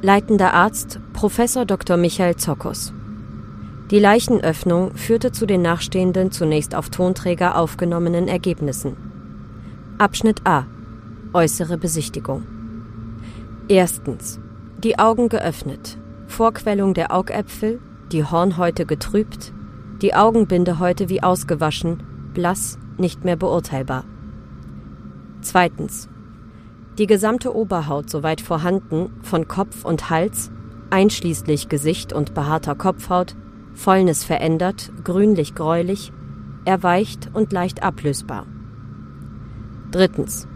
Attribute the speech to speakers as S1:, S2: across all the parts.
S1: Leitender Arzt Prof. Dr. Michael Zokos. Die Leichenöffnung führte zu den nachstehenden zunächst auf Tonträger aufgenommenen Ergebnissen. Abschnitt A. Äußere Besichtigung. Erstens. Die Augen geöffnet. Vorquellung der Augäpfel, die Hornhäute getrübt, die Augenbindehäute wie ausgewaschen, blass, nicht mehr beurteilbar. Zweitens. Die gesamte Oberhaut soweit vorhanden, von Kopf und Hals, einschließlich Gesicht und behaarter Kopfhaut, Fäulnis verändert, grünlich-gräulich, erweicht und leicht ablösbar. Drittens.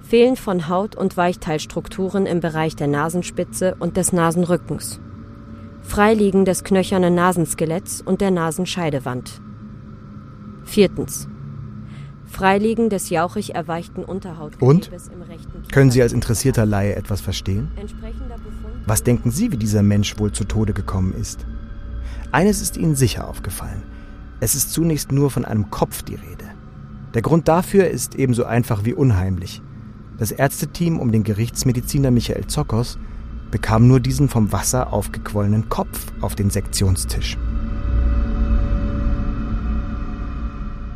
S1: Fehlen von Haut- und Weichteilstrukturen im Bereich der Nasenspitze und des Nasenrückens. Freiliegen des knöchernen Nasenskeletts und der Nasenscheidewand. Viertens. Freiliegen des jauchig erweichten Unterhautgewebes
S2: im rechten Können Sie als interessierter Laie etwas verstehen? Was denken Sie, wie dieser Mensch wohl zu Tode gekommen ist? Eines ist Ihnen sicher aufgefallen. Es ist zunächst nur von einem Kopf die Rede. Der Grund dafür ist ebenso einfach wie unheimlich. Das Ärzteteam um den Gerichtsmediziner Michael Zokos bekam nur diesen vom Wasser aufgequollenen Kopf auf den Sektionstisch.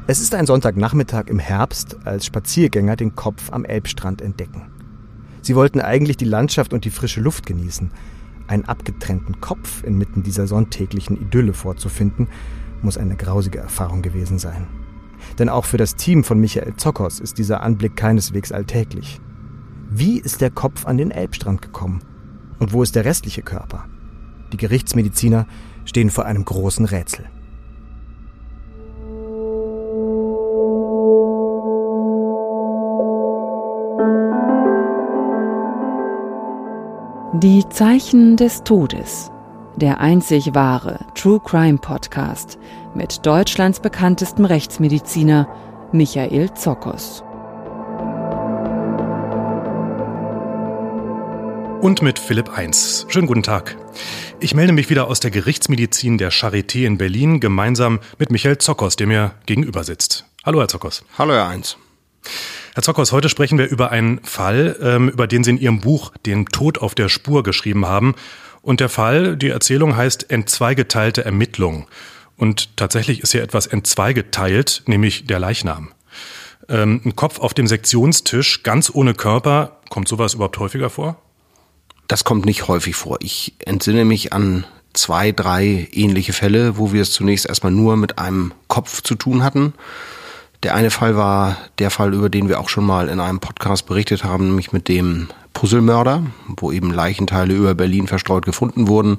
S2: Es ist ein Sonntagnachmittag im Herbst, als Spaziergänger den Kopf am Elbstrand entdecken. Sie wollten eigentlich die Landschaft und die frische Luft genießen. Einen abgetrennten Kopf inmitten dieser sonntäglichen Idylle vorzufinden, muss eine grausige Erfahrung gewesen sein. Denn auch für das Team von Michael Zokos ist dieser Anblick keineswegs alltäglich. Wie ist der Kopf an den Elbstrand gekommen? Und wo ist der restliche Körper? Die Gerichtsmediziner stehen vor einem großen Rätsel.
S3: Die Zeichen des Todes. Der einzig wahre True Crime Podcast mit Deutschlands bekanntestem Rechtsmediziner Michael Zokos.
S4: Und mit Philipp Eins. Schönen guten Tag. Ich melde mich wieder aus der Gerichtsmedizin der Charité in Berlin gemeinsam mit Michael Zokos, der mir gegenüber sitzt. Hallo, Herr Zokos.
S5: Hallo, Herr Eins.
S4: Herr Zockhaus, heute sprechen wir über einen Fall, ähm, über den Sie in Ihrem Buch Den Tod auf der Spur geschrieben haben. Und der Fall, die Erzählung heißt Entzweigeteilte Ermittlung. Und tatsächlich ist hier etwas entzweigeteilt, nämlich der Leichnam. Ähm, ein Kopf auf dem Sektionstisch, ganz ohne Körper. Kommt sowas überhaupt häufiger vor?
S5: Das kommt nicht häufig vor. Ich entsinne mich an zwei, drei ähnliche Fälle, wo wir es zunächst erstmal nur mit einem Kopf zu tun hatten. Der eine Fall war der Fall, über den wir auch schon mal in einem Podcast berichtet haben, nämlich mit dem Puzzlemörder, wo eben Leichenteile über Berlin verstreut gefunden wurden.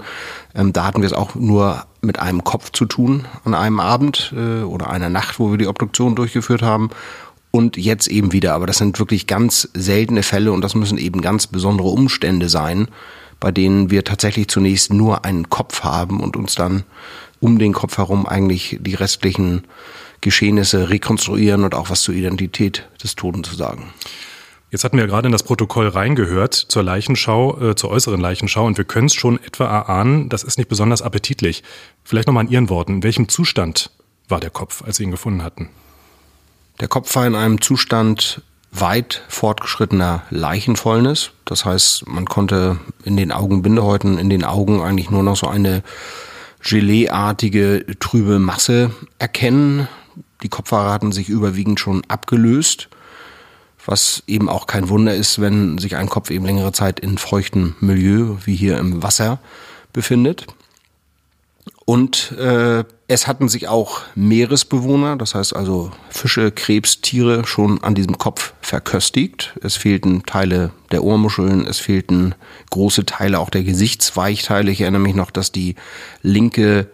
S5: Ähm, da hatten wir es auch nur mit einem Kopf zu tun an einem Abend äh, oder einer Nacht, wo wir die Obduktion durchgeführt haben. Und jetzt eben wieder. Aber das sind wirklich ganz seltene Fälle und das müssen eben ganz besondere Umstände sein, bei denen wir tatsächlich zunächst nur einen Kopf haben und uns dann um den Kopf herum eigentlich die restlichen Geschehnisse rekonstruieren und auch was zur Identität des Toten zu sagen.
S4: Jetzt hatten wir gerade in das Protokoll reingehört zur Leichenschau, äh, zur äußeren Leichenschau und wir können es schon etwa erahnen, das ist nicht besonders appetitlich. Vielleicht nochmal in Ihren Worten, in welchem Zustand war der Kopf, als Sie ihn gefunden hatten?
S5: Der Kopf war in einem Zustand weit fortgeschrittener Leichenfäulnis. Das heißt, man konnte in den Augenbindehäuten, in den Augen eigentlich nur noch so eine Geleeartige trübe Masse erkennen. Die Kopfhaare hatten sich überwiegend schon abgelöst, was eben auch kein Wunder ist, wenn sich ein Kopf eben längere Zeit in feuchtem Milieu, wie hier im Wasser, befindet. Und äh, Es hatten sich auch Meeresbewohner, das heißt also Fische, Krebs, Tiere schon an diesem Kopf verköstigt. Es fehlten Teile der Ohrmuscheln, es fehlten große Teile auch der Gesichtsweichteile. Ich erinnere mich noch, dass die linke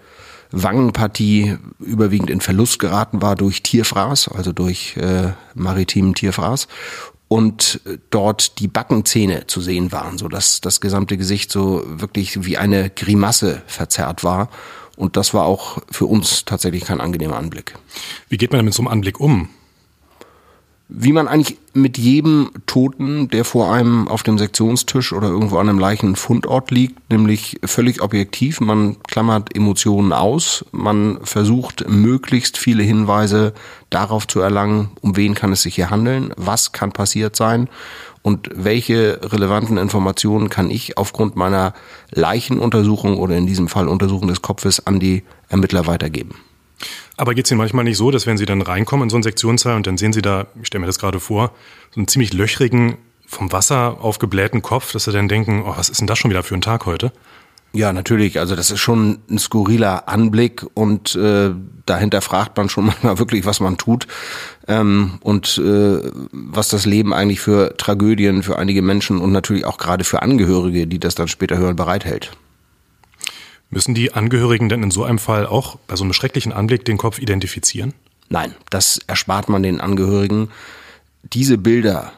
S5: Wangenpartie überwiegend in Verlust geraten war durch Tierfraß, also durch äh, maritimen Tierfraß und dort die Backenzähne zu sehen waren, so dass das gesamte Gesicht so wirklich wie eine Grimasse verzerrt war. Und das war auch für uns tatsächlich kein angenehmer Anblick.
S4: Wie geht man denn mit so einem Anblick um?
S5: Wie man eigentlich mit jedem Toten, der vor einem auf dem Sektionstisch oder irgendwo an einem Leichenfundort liegt, nämlich völlig objektiv. Man klammert Emotionen aus. Man versucht möglichst viele Hinweise darauf zu erlangen, um wen kann es sich hier handeln, was kann passiert sein und welche relevanten Informationen kann ich aufgrund meiner Leichenuntersuchung oder in diesem Fall Untersuchung des Kopfes an die Ermittler weitergeben.
S4: Aber geht es Ihnen manchmal nicht so, dass wenn Sie dann reinkommen in so einen Sektionssaal und dann sehen Sie da, ich stelle mir das gerade vor, so einen ziemlich löchrigen, vom Wasser aufgeblähten Kopf, dass Sie dann denken, oh, was ist denn das schon wieder für ein Tag heute?
S5: Ja, natürlich. Also das ist schon ein skurriler Anblick und äh, dahinter fragt man schon manchmal wirklich, was man tut ähm, und äh, was das Leben eigentlich für Tragödien für einige Menschen und natürlich auch gerade für Angehörige, die das dann später hören, bereithält.
S4: Müssen die Angehörigen denn in so einem Fall auch bei so einem schrecklichen Anblick den Kopf identifizieren?
S5: Nein, das erspart man den Angehörigen. Diese Bilder,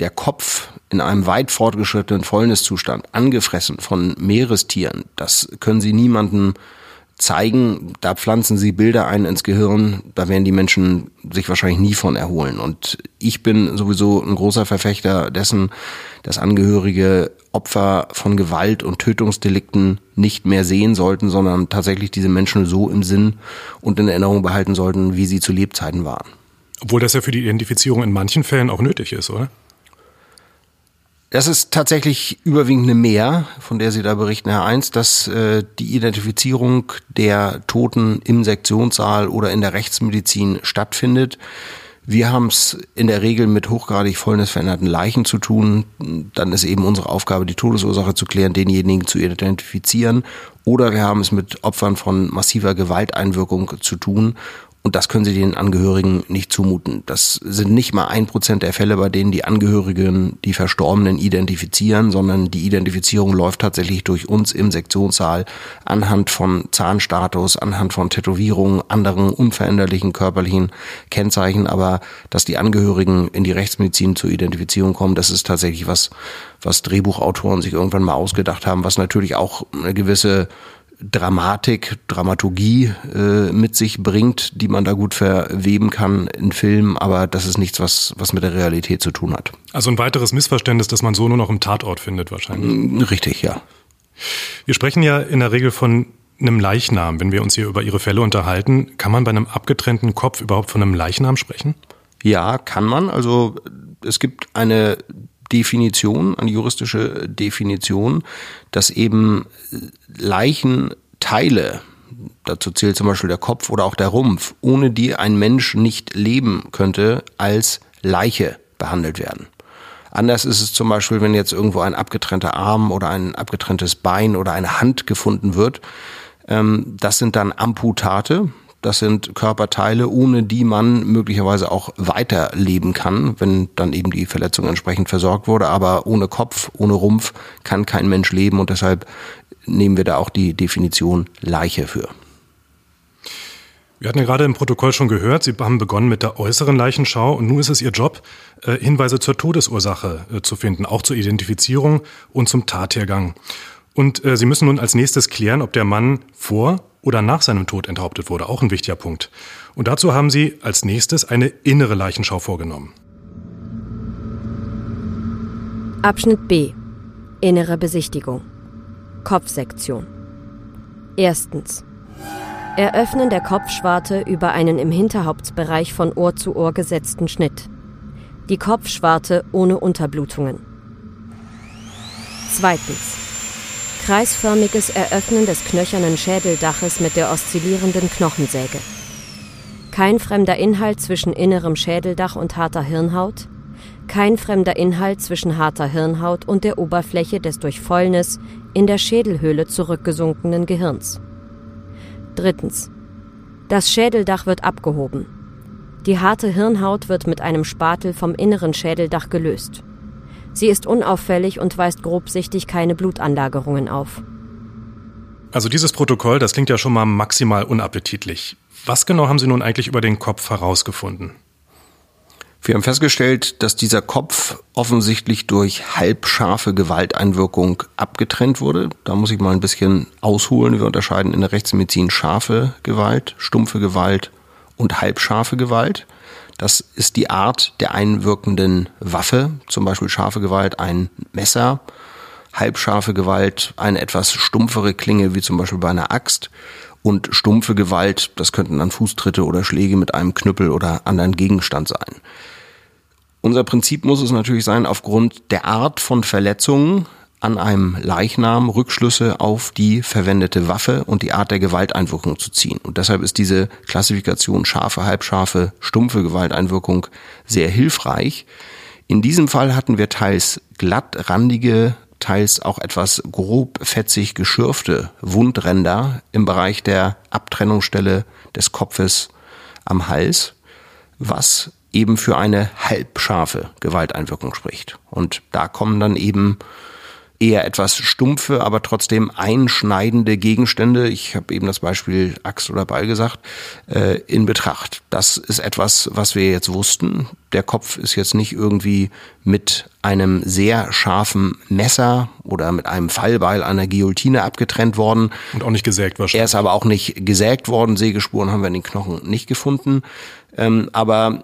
S5: der Kopf in einem weit fortgeschrittenen Fäulniszustand, angefressen von Meerestieren, das können sie niemandem zeigen, da pflanzen sie Bilder ein ins Gehirn, da werden die Menschen sich wahrscheinlich nie von erholen. Und ich bin sowieso ein großer Verfechter dessen, dass Angehörige Opfer von Gewalt und Tötungsdelikten nicht mehr sehen sollten, sondern tatsächlich diese Menschen so im Sinn und in Erinnerung behalten sollten, wie sie zu Lebzeiten waren.
S4: Obwohl das ja für die Identifizierung in manchen Fällen auch nötig ist, oder?
S5: Das ist tatsächlich überwiegend eine Mehr, von der Sie da berichten, Herr Eins, dass äh, die Identifizierung der Toten im Sektionssaal oder in der Rechtsmedizin stattfindet. Wir haben es in der Regel mit hochgradig fäulnisveränderten Leichen zu tun. Dann ist eben unsere Aufgabe, die Todesursache zu klären, denjenigen zu identifizieren. Oder wir haben es mit Opfern von massiver Gewalteinwirkung zu tun. Und das können sie den Angehörigen nicht zumuten. Das sind nicht mal ein Prozent der Fälle, bei denen die Angehörigen die Verstorbenen identifizieren, sondern die Identifizierung läuft tatsächlich durch uns im Sektionssaal anhand von Zahnstatus, anhand von Tätowierungen, anderen unveränderlichen körperlichen Kennzeichen. Aber dass die Angehörigen in die Rechtsmedizin zur Identifizierung kommen, das ist tatsächlich was, was Drehbuchautoren sich irgendwann mal ausgedacht haben, was natürlich auch eine gewisse Dramatik, Dramaturgie äh, mit sich bringt, die man da gut verweben kann in Filmen, aber das ist nichts, was, was mit der Realität zu tun hat.
S4: Also ein weiteres Missverständnis, das man so nur noch im Tatort findet wahrscheinlich.
S5: Mm, richtig, ja.
S4: Wir sprechen ja in der Regel von einem Leichnam. Wenn wir uns hier über Ihre Fälle unterhalten, kann man bei einem abgetrennten Kopf überhaupt von einem Leichnam sprechen?
S5: Ja, kann man. Also es gibt eine Definition, eine juristische Definition, dass eben Leichenteile, dazu zählt zum Beispiel der Kopf oder auch der Rumpf, ohne die ein Mensch nicht leben könnte, als Leiche behandelt werden. Anders ist es zum Beispiel, wenn jetzt irgendwo ein abgetrennter Arm oder ein abgetrenntes Bein oder eine Hand gefunden wird. Ähm, das sind dann Amputate. Das sind Körperteile, ohne die man möglicherweise auch weiterleben kann, wenn dann eben die Verletzung entsprechend versorgt wurde. Aber ohne Kopf, ohne Rumpf kann kein Mensch leben und deshalb nehmen wir da auch die Definition Leiche für.
S4: Wir hatten ja gerade im Protokoll schon gehört, Sie haben begonnen mit der äußeren Leichenschau und nun ist es Ihr Job, äh, Hinweise zur Todesursache äh, zu finden, auch zur Identifizierung und zum Tathergang. Und äh, Sie müssen nun als nächstes klären, ob der Mann vor oder nach seinem Tod enthauptet wurde. Auch ein wichtiger Punkt. Und dazu haben Sie als nächstes eine innere Leichenschau vorgenommen.
S1: Abschnitt B. Innere Besichtigung. Kopfsektion. Erstens. Eröffnen der Kopfschwarte über einen im Hinterhauptsbereich von Ohr zu Ohr gesetzten Schnitt. Die Kopfschwarte ohne Unterblutungen. Zweitens. Kreisförmiges Eröffnen des knöchernen Schädeldaches mit der oszillierenden Knochensäge. Kein fremder Inhalt zwischen innerem Schädeldach und harter Hirnhaut. Kein fremder Inhalt zwischen harter Hirnhaut und der Oberfläche des durch Fäulnis in der Schädelhöhle zurückgesunkenen Gehirns. Drittens. Das Schädeldach wird abgehoben. Die harte Hirnhaut wird mit einem Spatel vom inneren Schädeldach gelöst. Sie ist unauffällig und weist grobsichtig keine Blutanlagerungen auf.
S4: Also dieses Protokoll, das klingt ja schon mal maximal unappetitlich. Was genau haben Sie nun eigentlich über den Kopf herausgefunden?
S5: Wir haben festgestellt, dass dieser Kopf offensichtlich durch halbscharfe Gewalteinwirkung abgetrennt wurde. Da muss ich mal ein bisschen ausholen. Wir unterscheiden in der Rechtsmedizin scharfe Gewalt, stumpfe Gewalt und halbscharfe Gewalt. Das ist die Art der einwirkenden Waffe, zum Beispiel scharfe Gewalt ein Messer, halbscharfe Gewalt eine etwas stumpfere Klinge, wie zum Beispiel bei einer Axt. Und stumpfe Gewalt, das könnten dann Fußtritte oder Schläge mit einem Knüppel oder anderen Gegenstand sein. Unser Prinzip muss es natürlich sein, aufgrund der Art von Verletzungen an einem Leichnam Rückschlüsse auf die verwendete Waffe und die Art der Gewalteinwirkung zu ziehen. Und deshalb ist diese Klassifikation scharfe, halbscharfe, stumpfe Gewalteinwirkung sehr hilfreich. In diesem Fall hatten wir teils glattrandige, teils auch etwas grob fetzig geschürfte Wundränder im Bereich der Abtrennungsstelle des Kopfes am Hals, was eben für eine halbscharfe Gewalteinwirkung spricht. Und da kommen dann eben eher etwas stumpfe, aber trotzdem einschneidende Gegenstände, ich habe eben das Beispiel Axt oder Ball gesagt, äh, in Betracht. Das ist etwas, was wir jetzt wussten. Der Kopf ist jetzt nicht irgendwie mit einem sehr scharfen Messer oder mit einem Fallbeil einer Guillotine abgetrennt worden.
S4: Und auch nicht gesägt wahrscheinlich.
S5: Er ist aber auch nicht gesägt worden. Sägespuren haben wir in den Knochen nicht gefunden. Ähm, aber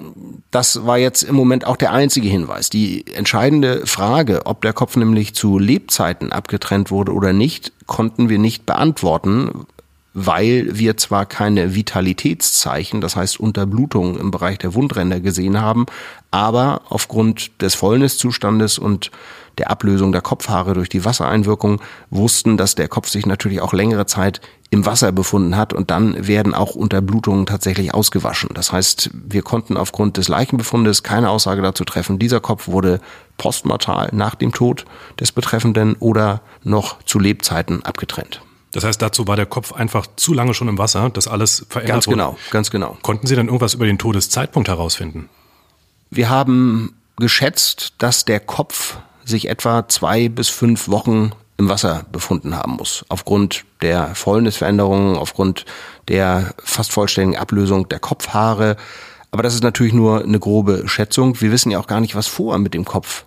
S5: das war jetzt im Moment auch der einzige Hinweis. Die entscheidende Frage, ob der Kopf nämlich zu Lebzeiten abgetrennt wurde oder nicht, konnten wir nicht beantworten, weil wir zwar keine Vitalitätszeichen, das heißt Unterblutungen im Bereich der Wundränder gesehen haben, aber aufgrund des Fäulniszustandes und der Ablösung der Kopfhaare durch die Wassereinwirkung wussten, dass der Kopf sich natürlich auch längere Zeit im Wasser befunden hat und dann werden auch Unterblutungen tatsächlich ausgewaschen. Das heißt, wir konnten aufgrund des Leichenbefundes keine Aussage dazu treffen, dieser Kopf wurde postmortal nach dem Tod des Betreffenden oder noch zu Lebzeiten abgetrennt.
S4: Das heißt, dazu war der Kopf einfach zu lange schon im Wasser, dass alles verändert
S5: ganz
S4: wurde.
S5: Ganz genau, ganz genau.
S4: Konnten Sie dann irgendwas über den Todeszeitpunkt herausfinden?
S5: Wir haben geschätzt, dass der Kopf sich etwa zwei bis fünf Wochen im Wasser befunden haben muss. Aufgrund der Fäulnisveränderungen, aufgrund der fast vollständigen Ablösung der Kopfhaare. Aber das ist natürlich nur eine grobe Schätzung. Wir wissen ja auch gar nicht, was vorher mit dem Kopf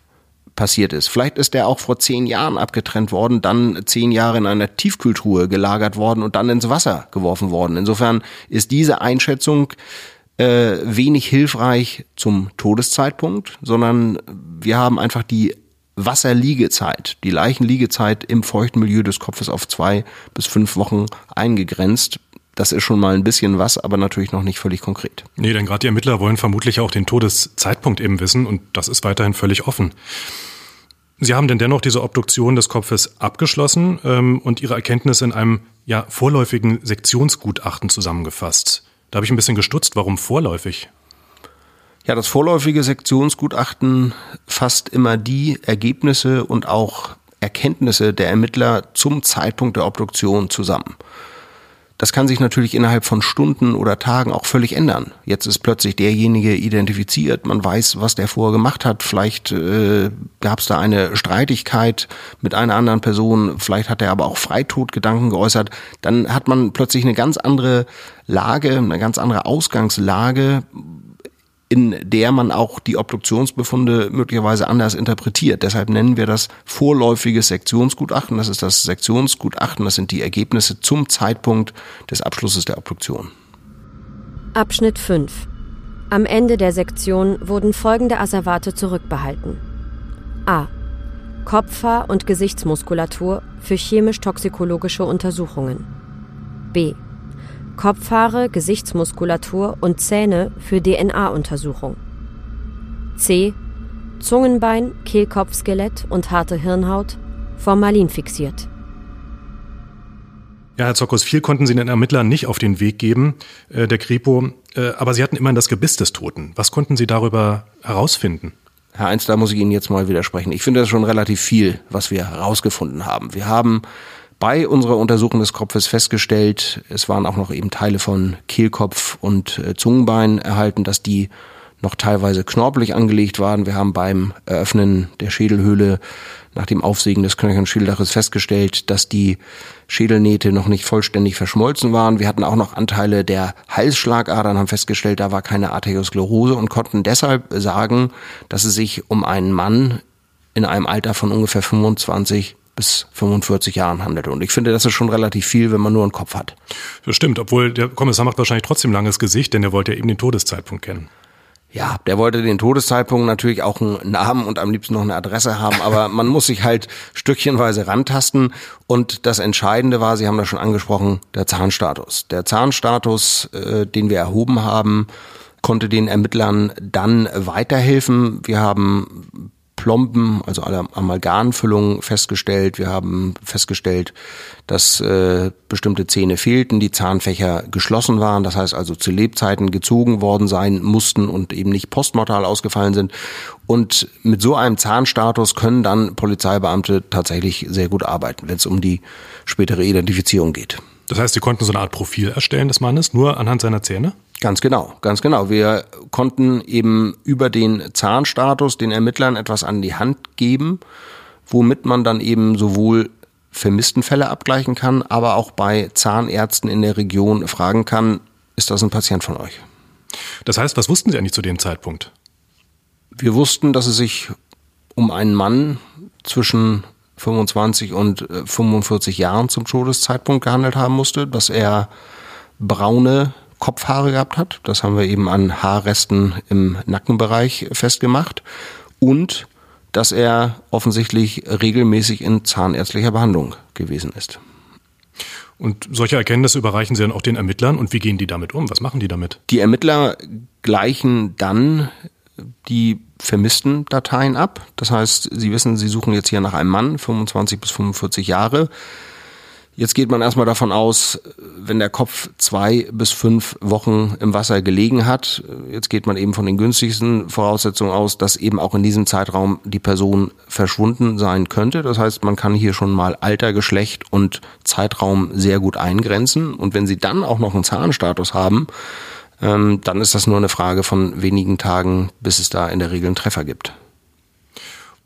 S5: passiert ist. Vielleicht ist der auch vor zehn Jahren abgetrennt worden, dann zehn Jahre in einer Tiefkühltruhe gelagert worden und dann ins Wasser geworfen worden. Insofern ist diese Einschätzung äh, wenig hilfreich zum Todeszeitpunkt, sondern wir haben einfach die Wasserliegezeit, die Leichenliegezeit im feuchten Milieu des Kopfes auf zwei bis fünf Wochen eingegrenzt. Das ist schon mal ein bisschen was, aber natürlich noch nicht völlig konkret.
S4: Nee, denn gerade die Ermittler wollen vermutlich auch den Todeszeitpunkt eben wissen und das ist weiterhin völlig offen. Sie haben denn dennoch diese Obduktion des Kopfes abgeschlossen ähm, und Ihre Erkenntnisse in einem ja, vorläufigen Sektionsgutachten zusammengefasst. Da habe ich ein bisschen gestutzt. Warum vorläufig?
S5: Ja, das vorläufige Sektionsgutachten fasst immer die Ergebnisse und auch Erkenntnisse der Ermittler zum Zeitpunkt der Obduktion zusammen. Das kann sich natürlich innerhalb von Stunden oder Tagen auch völlig ändern. Jetzt ist plötzlich derjenige identifiziert, man weiß, was der vorher gemacht hat. Vielleicht äh, gab es da eine Streitigkeit mit einer anderen Person, vielleicht hat er aber auch Freitodgedanken geäußert. Dann hat man plötzlich eine ganz andere Lage, eine ganz andere Ausgangslage, in der man auch die Obduktionsbefunde möglicherweise anders interpretiert. Deshalb nennen wir das vorläufiges Sektionsgutachten. Das ist das Sektionsgutachten, das sind die Ergebnisse zum Zeitpunkt des Abschlusses der Obduktion.
S1: Abschnitt 5. Am Ende der Sektion wurden folgende Asservate zurückbehalten. A. Kopfhaar- und Gesichtsmuskulatur für chemisch-toxikologische Untersuchungen. B. Kopfhaare, Gesichtsmuskulatur und Zähne für DNA-Untersuchung. C. Zungenbein, Kehlkopfskelett und harte Hirnhaut, Formalin fixiert.
S4: Ja, Herr Zokos, viel konnten Sie den Ermittlern nicht auf den Weg geben, äh, der Kripo, äh, aber Sie hatten immerhin das Gebiss des Toten. Was konnten Sie darüber herausfinden?
S5: Herr Eins, da muss ich Ihnen jetzt mal widersprechen. Ich finde das schon relativ viel, was wir herausgefunden haben. Wir haben bei unserer Untersuchung des Kopfes festgestellt, es waren auch noch eben Teile von Kehlkopf und äh, Zungenbein erhalten, dass die noch teilweise knorpelig angelegt waren. Wir haben beim Eröffnen der Schädelhöhle nach dem Aufsägen des Knöchernschädeldaches festgestellt, dass die Schädelnähte noch nicht vollständig verschmolzen waren. Wir hatten auch noch Anteile der Halsschlagadern, haben festgestellt, da war keine Arteriosklerose und konnten deshalb sagen, dass es sich um einen Mann in einem Alter von ungefähr 25 bis 45 Jahren handelte. Und ich finde, das ist schon relativ viel, wenn man nur einen Kopf hat.
S4: Das stimmt, obwohl der Kommissar macht wahrscheinlich trotzdem langes Gesicht, denn er wollte ja eben den Todeszeitpunkt kennen.
S5: Ja, der wollte den Todeszeitpunkt natürlich auch einen Namen und am liebsten noch eine Adresse haben, aber man muss sich halt stückchenweise rantasten. Und das Entscheidende war, Sie haben das schon angesprochen, der Zahnstatus. Der Zahnstatus, äh, den wir erhoben haben, konnte den Ermittlern dann weiterhelfen. Wir haben Plomben, also alle Amalgamfüllungen festgestellt. Wir haben festgestellt, dass äh, bestimmte Zähne fehlten, die Zahnfächer geschlossen waren, das heißt also zu Lebzeiten gezogen worden sein mussten und eben nicht postmortal ausgefallen sind. Und mit so einem Zahnstatus können dann Polizeibeamte tatsächlich sehr gut arbeiten, wenn es um die spätere Identifizierung geht.
S4: Das heißt, Sie konnten so eine Art Profil erstellen des Mannes, nur anhand seiner Zähne?
S5: Ganz genau, ganz genau. Wir konnten eben über den Zahnstatus den Ermittlern etwas an die Hand geben, womit man dann eben sowohl vermissten Fälle abgleichen kann, aber auch bei Zahnärzten in der Region fragen kann, ist das ein Patient von euch?
S4: Das heißt, was wussten Sie eigentlich zu dem Zeitpunkt?
S5: Wir wussten, dass es sich um einen Mann zwischen 25 und 45 äh, Jahren zum Todeszeitpunkt gehandelt haben musste, dass er braune Kopfhaare gehabt hat. Das haben wir eben an Haarresten im Nackenbereich festgemacht. Und dass er offensichtlich regelmäßig in zahnärztlicher Behandlung gewesen ist.
S4: Und solche Erkenntnisse überreichen Sie dann auch den Ermittlern und wie gehen die damit um? Was machen die damit?
S5: Die Ermittler gleichen dann die vermissten Dateien ab. Das heißt, Sie wissen, Sie suchen jetzt hier nach einem Mann, 25 bis 45 Jahre. Jetzt geht man erstmal davon aus, wenn der Kopf zwei bis fünf Wochen im Wasser gelegen hat, jetzt geht man eben von den günstigsten Voraussetzungen aus, dass eben auch in diesem Zeitraum die Person verschwunden sein könnte. Das heißt, man kann hier schon mal Alter, Geschlecht und Zeitraum sehr gut eingrenzen. Und wenn Sie dann auch noch einen Zahnstatus haben, ähm, dann ist das nur eine Frage von wenigen Tagen, bis es da in der Regel einen Treffer gibt.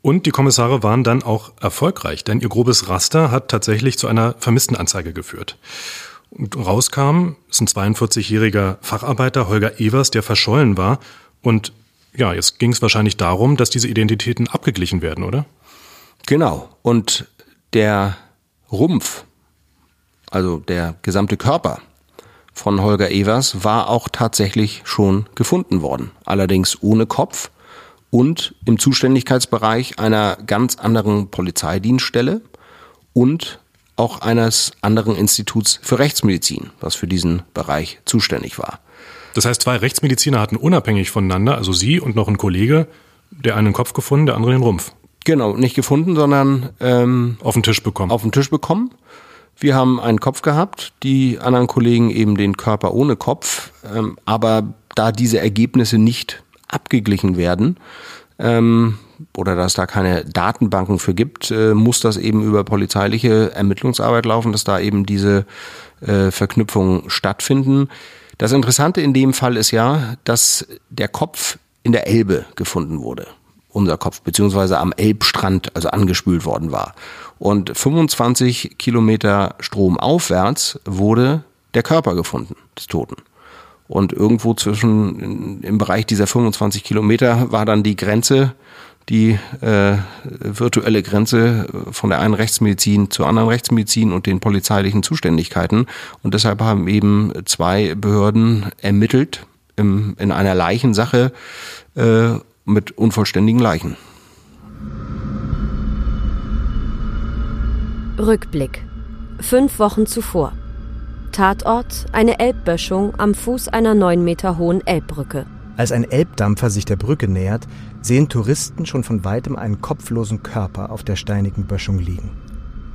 S4: Und die Kommissare waren dann auch erfolgreich, denn ihr grobes Raster hat tatsächlich zu einer Vermisstenanzeige geführt. Und rauskam, ist ein 42-jähriger Facharbeiter, Holger Evers, der verschollen war. Und ja, jetzt ging es wahrscheinlich darum, dass diese Identitäten abgeglichen werden, oder?
S5: Genau. Und der Rumpf, also der gesamte Körper von Holger Evers, war auch tatsächlich schon gefunden worden. Allerdings ohne Kopf und im Zuständigkeitsbereich einer ganz anderen Polizeidienststelle und auch eines anderen Instituts für Rechtsmedizin, was für diesen Bereich zuständig war.
S4: Das heißt, zwei Rechtsmediziner hatten unabhängig voneinander, also Sie und noch ein Kollege, der einen Kopf gefunden, der andere den Rumpf.
S5: Genau, nicht gefunden, sondern ähm,
S4: auf den Tisch bekommen.
S5: Auf den Tisch bekommen. Wir haben einen Kopf gehabt, die anderen Kollegen eben den Körper ohne Kopf. Ähm, aber da diese Ergebnisse nicht abgeglichen werden ähm, oder dass da keine Datenbanken für gibt, äh, muss das eben über polizeiliche Ermittlungsarbeit laufen, dass da eben diese äh, Verknüpfungen stattfinden. Das Interessante in dem Fall ist ja, dass der Kopf in der Elbe gefunden wurde. Unser Kopf, beziehungsweise am Elbstrand, also angespült worden war. Und 25 Kilometer stromaufwärts wurde der Körper gefunden, des Toten. Und irgendwo zwischen, im Bereich dieser 25 Kilometer war dann die Grenze, die äh, virtuelle Grenze von der einen Rechtsmedizin zur anderen Rechtsmedizin und den polizeilichen Zuständigkeiten. Und deshalb haben eben zwei Behörden ermittelt im, in einer Leichensache äh, mit unvollständigen Leichen.
S1: Rückblick. Fünf Wochen zuvor. Tatort eine Elbböschung am Fuß einer neun Meter hohen Elbbrücke.
S2: Als ein Elbdampfer sich der Brücke nähert, sehen Touristen schon von weitem einen kopflosen Körper auf der steinigen Böschung liegen.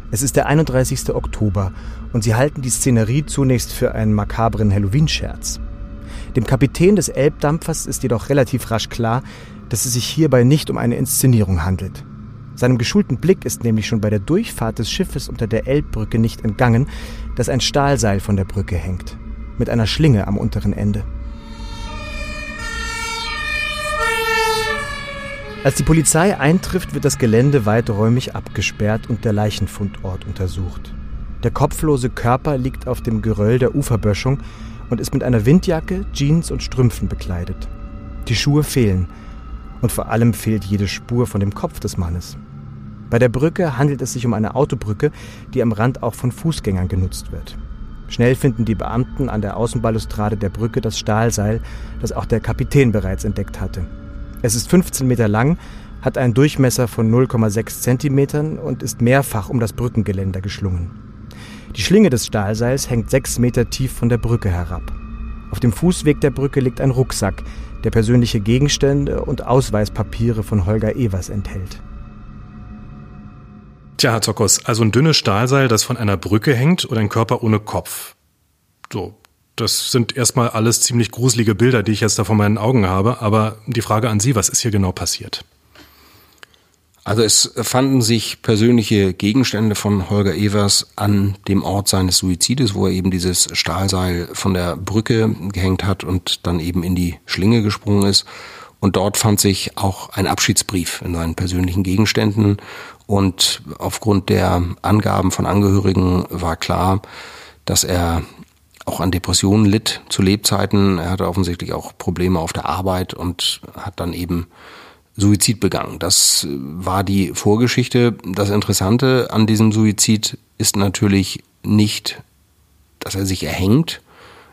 S2: Es ist der 31. Oktober und sie halten die Szenerie zunächst für einen makabren Halloween-Scherz. Dem Kapitän des Elbdampfers ist jedoch relativ rasch klar, dass es sich hierbei nicht um eine Inszenierung handelt. Seinem geschulten Blick ist nämlich schon bei der Durchfahrt des Schiffes unter der Elbbrücke nicht entgangen, dass ein Stahlseil von der Brücke hängt, mit einer Schlinge am unteren Ende. Als die Polizei eintrifft, wird das Gelände weiträumig abgesperrt und der Leichenfundort untersucht. Der kopflose Körper liegt auf dem Geröll der Uferböschung und ist mit einer Windjacke, Jeans und Strümpfen bekleidet. Die Schuhe fehlen und vor allem fehlt jede Spur von dem Kopf des Mannes. Bei der Brücke handelt es sich um eine Autobrücke, die am Rand auch von Fußgängern genutzt wird. Schnell finden die Beamten an der Außenbalustrade der Brücke das Stahlseil, das auch der Kapitän bereits entdeckt hatte. Es ist 15 Meter lang, hat einen Durchmesser von 0,6 Zentimetern und ist mehrfach um das Brückengeländer geschlungen. Die Schlinge des Stahlseils hängt sechs Meter tief von der Brücke herab. Auf dem Fußweg der Brücke liegt ein Rucksack, der persönliche Gegenstände und Ausweispapiere von Holger Evers enthält.
S4: Tja, Herr Zokos, also ein dünnes Stahlseil, das von einer Brücke hängt oder ein Körper ohne Kopf. So, das sind erstmal alles ziemlich gruselige Bilder, die ich jetzt da vor meinen Augen habe. Aber die Frage an Sie, was ist hier genau passiert?
S5: Also es fanden sich persönliche Gegenstände von Holger Evers an dem Ort seines Suizides, wo er eben dieses Stahlseil von der Brücke gehängt hat und dann eben in die Schlinge gesprungen ist. Und dort fand sich auch ein Abschiedsbrief in seinen persönlichen Gegenständen. Und aufgrund der Angaben von Angehörigen war klar, dass er auch an Depressionen litt zu Lebzeiten. Er hatte offensichtlich auch Probleme auf der Arbeit und hat dann eben Suizid begangen. Das war die Vorgeschichte. Das Interessante an diesem Suizid ist natürlich nicht, dass er sich erhängt,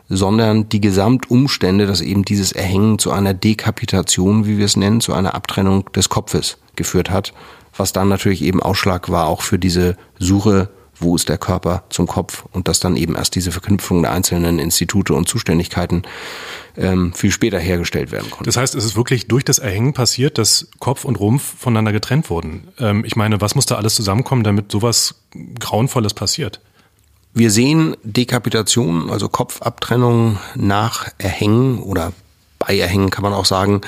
S5: sondern die Gesamtumstände, dass eben dieses Erhängen zu einer Dekapitation, wie wir es nennen, zu einer Abtrennung des Kopfes geführt hat, was dann natürlich eben Ausschlag war auch für diese Suche wo ist der Körper zum Kopf und dass dann eben erst diese Verknüpfung der einzelnen Institute und Zuständigkeiten ähm, viel später hergestellt werden konnten.
S4: Das heißt, es ist wirklich durch das Erhängen passiert, dass Kopf und Rumpf voneinander getrennt wurden. Ähm, ich meine, was muss da alles zusammenkommen, damit sowas Grauenvolles passiert?
S5: Wir sehen Dekapitation, also Kopfabtrennung nach Erhängen oder bei Erhängen kann man auch sagen,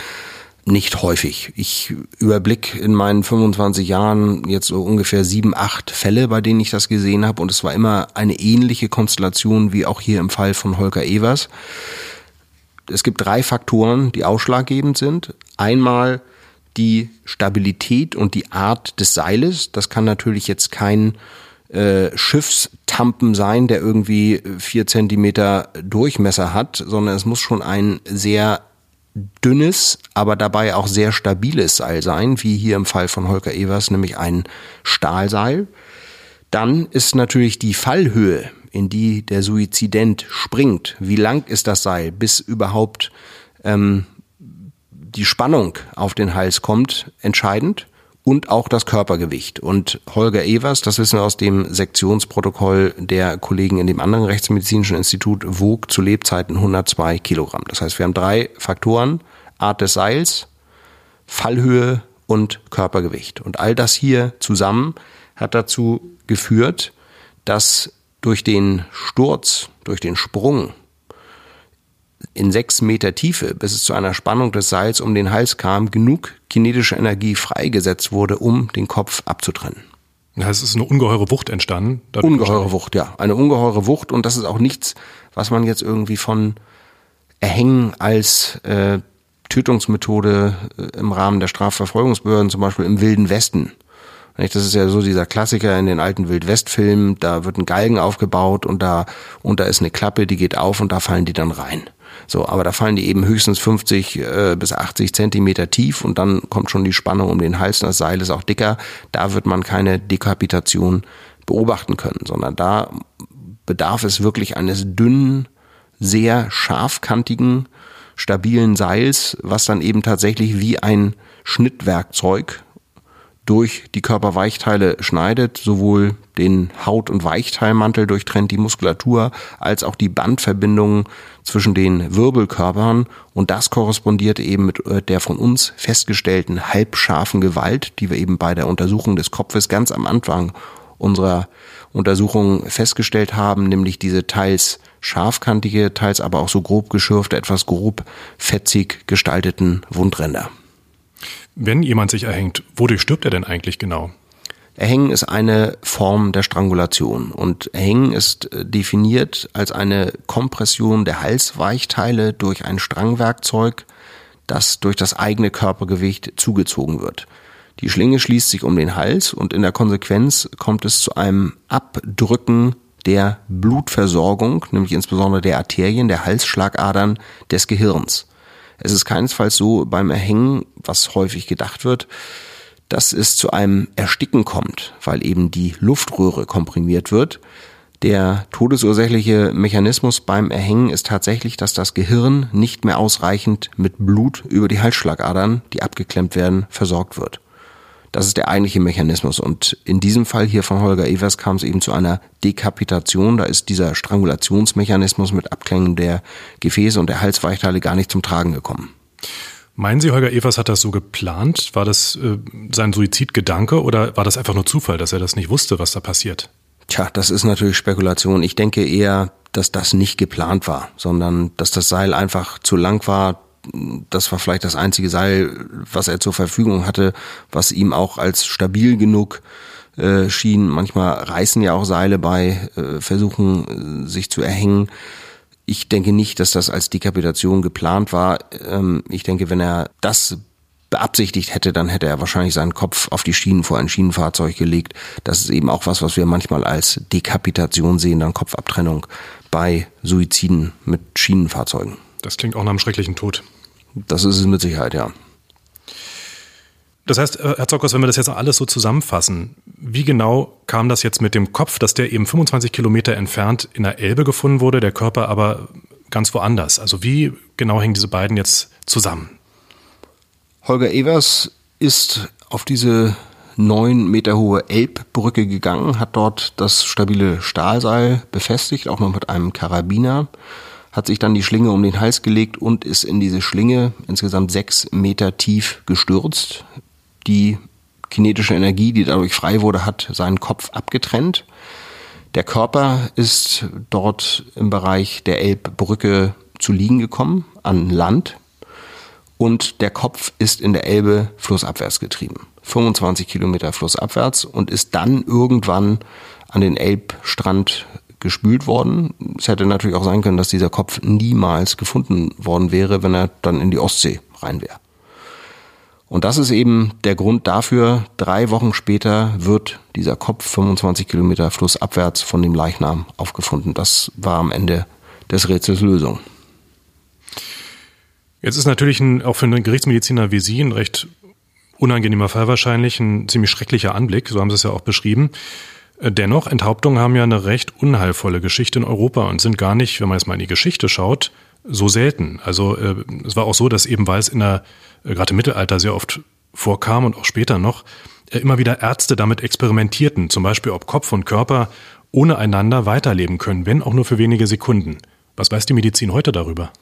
S5: nicht häufig. Ich überblick in meinen 25 Jahren jetzt so ungefähr sieben, acht Fälle, bei denen ich das gesehen habe. Und es war immer eine ähnliche Konstellation wie auch hier im Fall von Holger Evers. Es gibt drei Faktoren, die ausschlaggebend sind. Einmal die Stabilität und die Art des Seiles. Das kann natürlich jetzt kein äh, Schiffstampen sein, der irgendwie vier Zentimeter Durchmesser hat, sondern es muss schon ein sehr dünnes, aber dabei auch sehr stabiles Seil sein, wie hier im Fall von Holger Evers, nämlich ein Stahlseil. Dann ist natürlich die Fallhöhe, in die der Suizident springt. Wie lang ist das Seil, bis überhaupt ähm, die Spannung auf den Hals kommt, entscheidend und auch das Körpergewicht. Und Holger Evers, das wissen wir aus dem Sektionsprotokoll der Kollegen in dem anderen rechtsmedizinischen Institut, wog zu Lebzeiten 102 Kilogramm. Das heißt, wir haben drei Faktoren, Art des Seils, Fallhöhe und Körpergewicht. Und all das hier zusammen hat dazu geführt, dass durch den Sturz, durch den Sprung in sechs Meter Tiefe, bis es zu einer Spannung des Seils um den Hals kam, genug kinetische Energie freigesetzt wurde, um den Kopf abzutrennen.
S4: Ja, es ist eine ungeheure Wucht entstanden.
S5: Ungeheure Wucht, ja. Eine ungeheure Wucht und das ist auch nichts, was man jetzt irgendwie von Erhängen als äh, Tötungsmethode äh, im Rahmen der Strafverfolgungsbehörden, zum Beispiel im Wilden Westen, das ist ja so dieser Klassiker in den alten Wildwest-Filmen, da wird ein Galgen aufgebaut und da, und da ist eine Klappe, die geht auf und da fallen die dann rein. So, aber da fallen die eben höchstens 50 äh, bis 80 Zentimeter tief und dann kommt schon die Spannung um den Hals und das Seil ist auch dicker. Da wird man keine Dekapitation beobachten können, sondern da bedarf es wirklich eines dünnen, sehr scharfkantigen, stabilen Seils, was dann eben tatsächlich wie ein Schnittwerkzeug durch die Körperweichteile schneidet, sowohl den Haut- und Weichteilmantel durchtrennt, die Muskulatur, als auch die Bandverbindungen zwischen den Wirbelkörpern. Und das korrespondiert eben mit äh, der von uns festgestellten halbscharfen Gewalt, die wir eben bei der Untersuchung des Kopfes ganz am Anfang unserer Untersuchung festgestellt haben, nämlich diese teils scharfkantige, teils aber auch so grob geschürfte, etwas grob fetzig gestalteten Wundränder.
S4: Wenn jemand sich erhängt, wodurch stirbt er denn eigentlich genau?
S5: Erhängen ist eine Form der Strangulation und Erhängen ist äh, definiert als eine Kompression der Halsweichteile durch ein Strangwerkzeug, das durch das eigene Körpergewicht zugezogen wird. Die Schlinge schließt sich um den Hals und in der Konsequenz kommt es zu einem Abdrücken der Blutversorgung, nämlich insbesondere der Arterien, der Halsschlagadern des Gehirns. Es ist keinesfalls so beim Erhängen, was häufig gedacht wird, dass es zu einem Ersticken kommt, weil eben die Luftröhre komprimiert wird. Der todesursächliche Mechanismus beim Erhängen ist tatsächlich, dass das Gehirn nicht mehr ausreichend mit Blut über die Halsschlagadern, die abgeklemmt werden, versorgt wird. Das ist der eigentliche Mechanismus. Und in diesem Fall hier von Holger Evers kam es eben zu einer Dekapitation. Da ist dieser Strangulationsmechanismus mit Abklängen der Gefäße und der Halsweichteile gar nicht zum Tragen gekommen.
S4: Meinen Sie, Holger Evers hat das so geplant? War das äh, sein Suizidgedanke oder war das einfach nur Zufall, dass er das nicht wusste, was da passiert?
S5: Tja, das ist natürlich Spekulation. Ich denke eher, dass das nicht geplant war, sondern dass das Seil einfach zu lang war. Das war vielleicht das einzige Seil, was er zur Verfügung hatte, was ihm auch als stabil genug äh, schien. Manchmal reißen ja auch Seile bei äh, Versuchen, äh, sich zu erhängen. Ich denke nicht, dass das als Dekapitation geplant war. Ähm, ich denke, wenn er das beabsichtigt hätte, dann hätte er wahrscheinlich seinen Kopf auf die Schienen vor ein Schienenfahrzeug gelegt. Das ist eben auch was, was wir manchmal als Dekapitation sehen, dann Kopfabtrennung bei Suiziden mit Schienenfahrzeugen.
S4: Das klingt auch nach einem schrecklichen Tod.
S5: Das ist es mit Sicherheit, ja.
S4: Das heißt, äh, Herr Zockers, wenn wir das jetzt alles so zusammenfassen, wie genau kam das jetzt mit dem Kopf, dass der eben 25 Kilometer entfernt in der Elbe gefunden wurde, der Körper aber ganz woanders? Also wie genau hängen diese beiden jetzt zusammen?
S5: Holger Evers ist auf diese neun Meter hohe Elbbrücke gegangen, hat dort das stabile Stahlseil befestigt, auch noch mit einem Karabiner, hat sich dann die Schlinge um den Hals gelegt und ist in diese Schlinge insgesamt sechs Meter tief gestürzt, die kinetische Energie, die dadurch frei wurde, hat seinen Kopf abgetrennt. Der Körper ist dort im Bereich der Elbbrücke zu liegen gekommen, an Land. Und der Kopf ist in der Elbe flussabwärts getrieben. 25 Kilometer flussabwärts und ist dann irgendwann an den Elbstrand gespült worden. Es hätte natürlich auch sein können, dass dieser Kopf niemals gefunden worden wäre, wenn er dann in die Ostsee rein wäre. Und das ist eben der Grund dafür, drei Wochen später wird dieser Kopf 25 Kilometer flussabwärts von dem Leichnam aufgefunden. Das war am Ende des Rätsels Lösung.
S4: Jetzt ist natürlich ein, auch für einen Gerichtsmediziner wie Sie ein recht unangenehmer Fall wahrscheinlich, ein ziemlich schrecklicher Anblick, so haben Sie es ja auch beschrieben. Dennoch, Enthauptungen haben ja eine recht unheilvolle Geschichte in Europa und sind gar nicht, wenn man jetzt mal in die Geschichte schaut, so selten. Also äh, es war auch so, dass eben, weil es in der, äh, gerade im Mittelalter sehr oft vorkam und auch später noch, äh, immer wieder Ärzte damit experimentierten, zum Beispiel ob Kopf und Körper ohne einander weiterleben können, wenn auch nur für wenige Sekunden. Was weiß die Medizin heute darüber?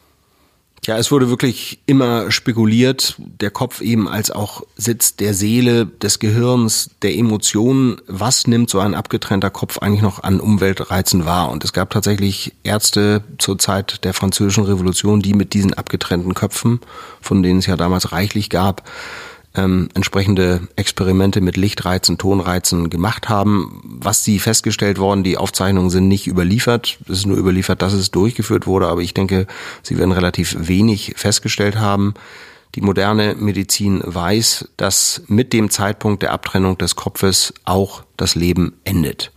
S5: Ja, es wurde wirklich immer spekuliert, der Kopf eben als auch Sitz der Seele, des Gehirns, der Emotionen. Was nimmt so ein abgetrennter Kopf eigentlich noch an Umweltreizen wahr? Und es gab tatsächlich Ärzte zur Zeit der Französischen Revolution, die mit diesen abgetrennten Köpfen, von denen es ja damals reichlich gab, ähm, entsprechende Experimente mit Lichtreizen, Tonreizen gemacht haben. Was sie festgestellt worden, die Aufzeichnungen sind nicht überliefert. Es ist nur überliefert, dass es durchgeführt wurde, aber ich denke, sie werden relativ wenig festgestellt haben. Die moderne Medizin weiß, dass mit dem Zeitpunkt der Abtrennung des Kopfes auch das Leben endet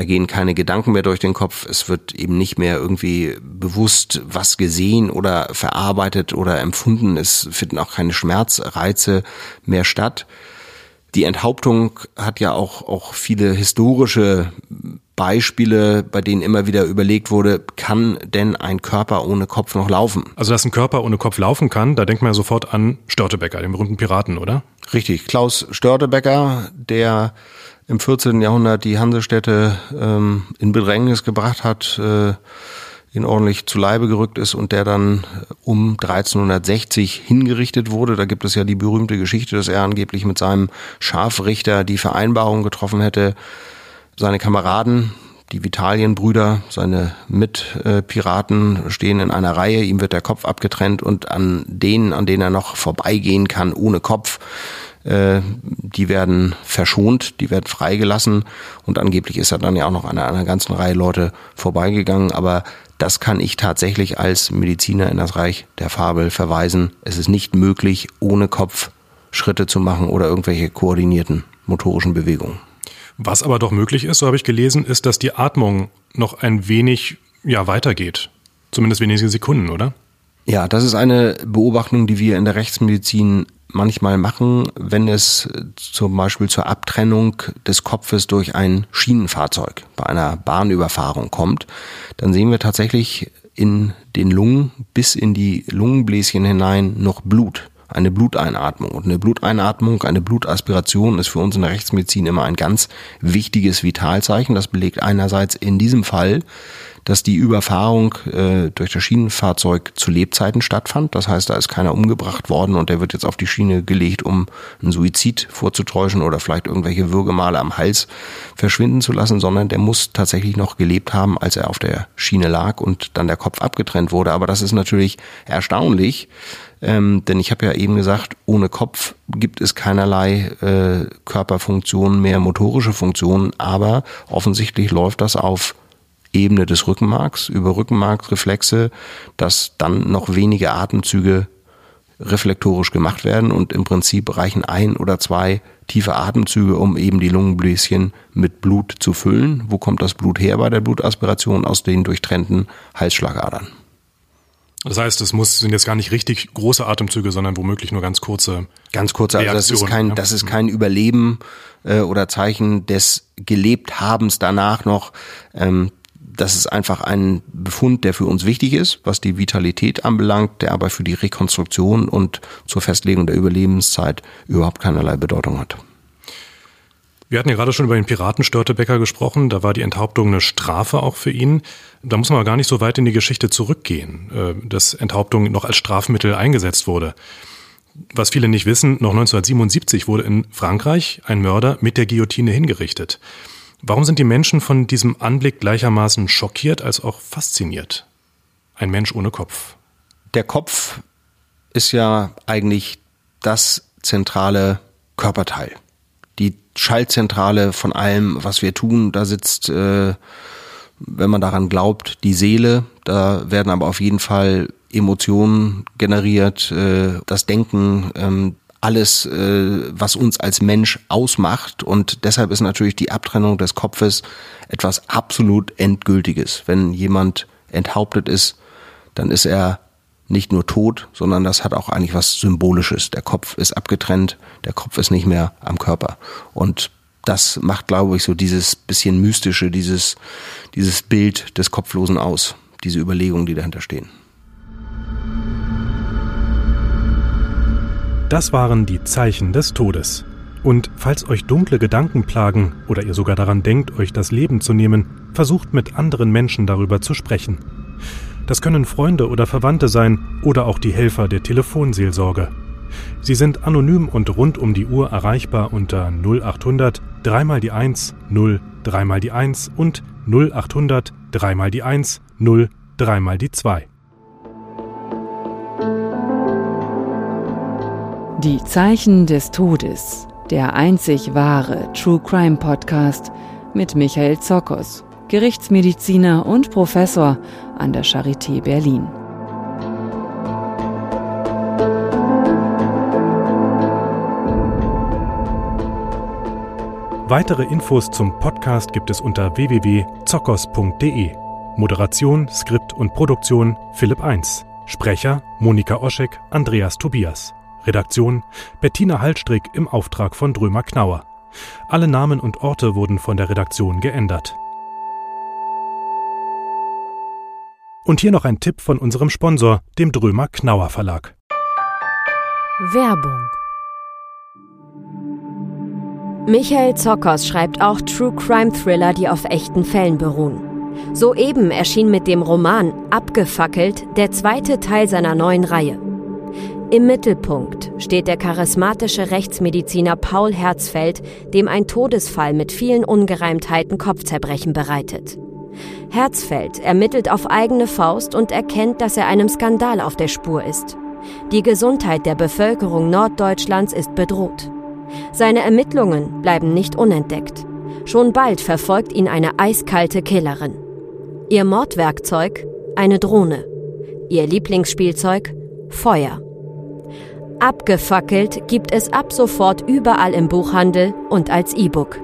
S5: da gehen keine Gedanken mehr durch den Kopf. Es wird eben nicht mehr irgendwie bewusst was gesehen oder verarbeitet oder empfunden. Es finden auch keine Schmerzreize mehr statt. Die Enthauptung hat ja auch, auch viele historische Beispiele, bei denen immer wieder überlegt wurde, kann denn ein Körper ohne Kopf noch laufen?
S4: Also, dass ein Körper ohne Kopf laufen kann, da denkt man ja sofort an Störtebecker, den berühmten Piraten, oder?
S5: Richtig. Klaus Störtebecker, der im 14. Jahrhundert die Hansestädte ähm, in Bedrängnis gebracht hat, äh, ihn ordentlich zu Leibe gerückt ist und der dann um 1360 hingerichtet wurde. Da gibt es ja die berühmte Geschichte, dass er angeblich mit seinem Scharfrichter die Vereinbarung getroffen hätte, seine Kameraden, die Vitalienbrüder, seine Mitpiraten stehen in einer Reihe, ihm wird der Kopf abgetrennt und an denen, an denen er noch vorbeigehen kann ohne Kopf, äh, die werden verschont, die werden freigelassen und angeblich ist er dann ja auch noch an einer ganzen Reihe Leute vorbeigegangen, aber das kann ich tatsächlich als Mediziner in das Reich der Fabel verweisen. Es ist nicht möglich, ohne Kopf Schritte zu machen oder irgendwelche koordinierten motorischen Bewegungen.
S4: Was aber doch möglich ist, so habe ich gelesen, ist, dass die Atmung noch ein wenig ja, weitergeht. Zumindest wenige Sekunden, oder?
S5: Ja, das ist eine Beobachtung, die wir in der Rechtsmedizin manchmal machen, wenn es zum Beispiel zur Abtrennung des Kopfes durch ein Schienenfahrzeug bei einer Bahnüberfahrung kommt. Dann sehen wir tatsächlich in den Lungen bis in die Lungenbläschen hinein noch Blut eine Bluteinatmung. Und eine Bluteinatmung, eine Blutaspiration ist für uns in der Rechtsmedizin immer ein ganz wichtiges Vitalzeichen. Das belegt einerseits in diesem Fall, dass die Überfahrung äh, durch das Schienenfahrzeug zu Lebzeiten stattfand. Das heißt, da ist keiner umgebracht worden und der wird jetzt auf die Schiene gelegt, um einen Suizid vorzutäuschen oder vielleicht irgendwelche Würgemale am Hals verschwinden zu lassen, sondern der muss tatsächlich noch gelebt haben, als er auf der Schiene lag und dann der Kopf abgetrennt wurde. Aber das ist natürlich erstaunlich, ähm, denn ich habe ja eben gesagt, ohne Kopf gibt es keinerlei äh, Körperfunktionen mehr, motorische Funktionen, aber offensichtlich läuft das auf Ebene des Rückenmarks, über Rückenmarksreflexe, dass dann noch wenige Atemzüge reflektorisch gemacht werden und im Prinzip reichen ein oder zwei tiefe Atemzüge, um eben die Lungenbläschen mit Blut zu füllen. Wo kommt das Blut her bei der Blutaspiration? Aus den durchtrennten Halsschlagadern.
S4: Das heißt, es muss, sind jetzt gar nicht richtig große Atemzüge, sondern womöglich nur ganz kurze.
S5: Ganz kurze, also das ist kein, das ist kein Überleben äh, oder Zeichen des Gelebthabens danach noch. Ähm, das ist einfach ein Befund, der für uns wichtig ist, was die Vitalität anbelangt, der aber für die Rekonstruktion und zur Festlegung der Überlebenszeit überhaupt keinerlei Bedeutung hat.
S4: Wir hatten ja gerade schon über den Piraten Störtebecker gesprochen. Da war die Enthauptung eine Strafe auch für ihn. Da muss man gar nicht so weit in die Geschichte zurückgehen, äh, dass Enthauptung noch als Strafmittel eingesetzt wurde. Was viele nicht wissen, noch 1977 wurde in Frankreich ein Mörder mit der Guillotine hingerichtet. Warum sind die Menschen von diesem Anblick gleichermaßen schockiert als auch fasziniert? Ein Mensch ohne Kopf.
S5: Der Kopf ist ja eigentlich das zentrale Körperteil. Die Schaltzentrale von allem, was wir tun. Da sitzt, äh, wenn man daran glaubt, die Seele. Da werden aber auf jeden Fall Emotionen generiert, äh, das Denken, ähm, alles, äh, was uns als Mensch ausmacht. Und deshalb ist natürlich die Abtrennung des Kopfes etwas absolut Endgültiges. Wenn jemand enthauptet ist, dann ist er nicht nur tot, sondern das hat auch eigentlich was Symbolisches. Der Kopf ist abgetrennt, der Kopf ist nicht mehr am Körper. Und das macht, glaube ich, so dieses bisschen mystische, dieses, dieses Bild des Kopflosen aus, diese Überlegungen, die dahinter stehen.
S4: Das waren die Zeichen des Todes. Und falls euch dunkle Gedanken plagen oder ihr sogar daran denkt, euch das Leben zu nehmen, versucht mit anderen Menschen darüber zu sprechen. Das können Freunde oder Verwandte sein oder auch die Helfer der Telefonseelsorge. Sie sind anonym und rund um die Uhr erreichbar unter 0800 3 mal die 1 0 3 mal die 1 und 0800 3 mal die 1 0 3 mal die 2.
S3: Die Zeichen des Todes, der einzig wahre True Crime Podcast mit Michael Zokos, Gerichtsmediziner und Professor an der Charité Berlin.
S4: Weitere Infos zum Podcast gibt es unter www.zokos.de. Moderation, Skript und Produktion Philipp 1. Sprecher Monika Oschek, Andreas Tobias. Redaktion Bettina Hallstrick im Auftrag von Drömer Knauer. Alle Namen und Orte wurden von der Redaktion geändert. Und hier noch ein Tipp von unserem Sponsor, dem Drömer Knauer Verlag.
S1: Werbung Michael Zockers schreibt auch True Crime Thriller, die auf echten Fällen beruhen. Soeben erschien mit dem Roman Abgefackelt der zweite Teil seiner neuen Reihe. Im Mittelpunkt steht der charismatische Rechtsmediziner Paul Herzfeld, dem ein Todesfall mit vielen Ungereimtheiten Kopfzerbrechen bereitet. Herzfeld ermittelt auf eigene Faust und erkennt, dass er einem Skandal auf der Spur ist. Die Gesundheit der Bevölkerung Norddeutschlands ist bedroht. Seine Ermittlungen bleiben nicht unentdeckt. Schon bald verfolgt ihn eine eiskalte Killerin. Ihr Mordwerkzeug? Eine Drohne. Ihr Lieblingsspielzeug? Feuer. Abgefackelt gibt es ab sofort überall im Buchhandel und als E-Book.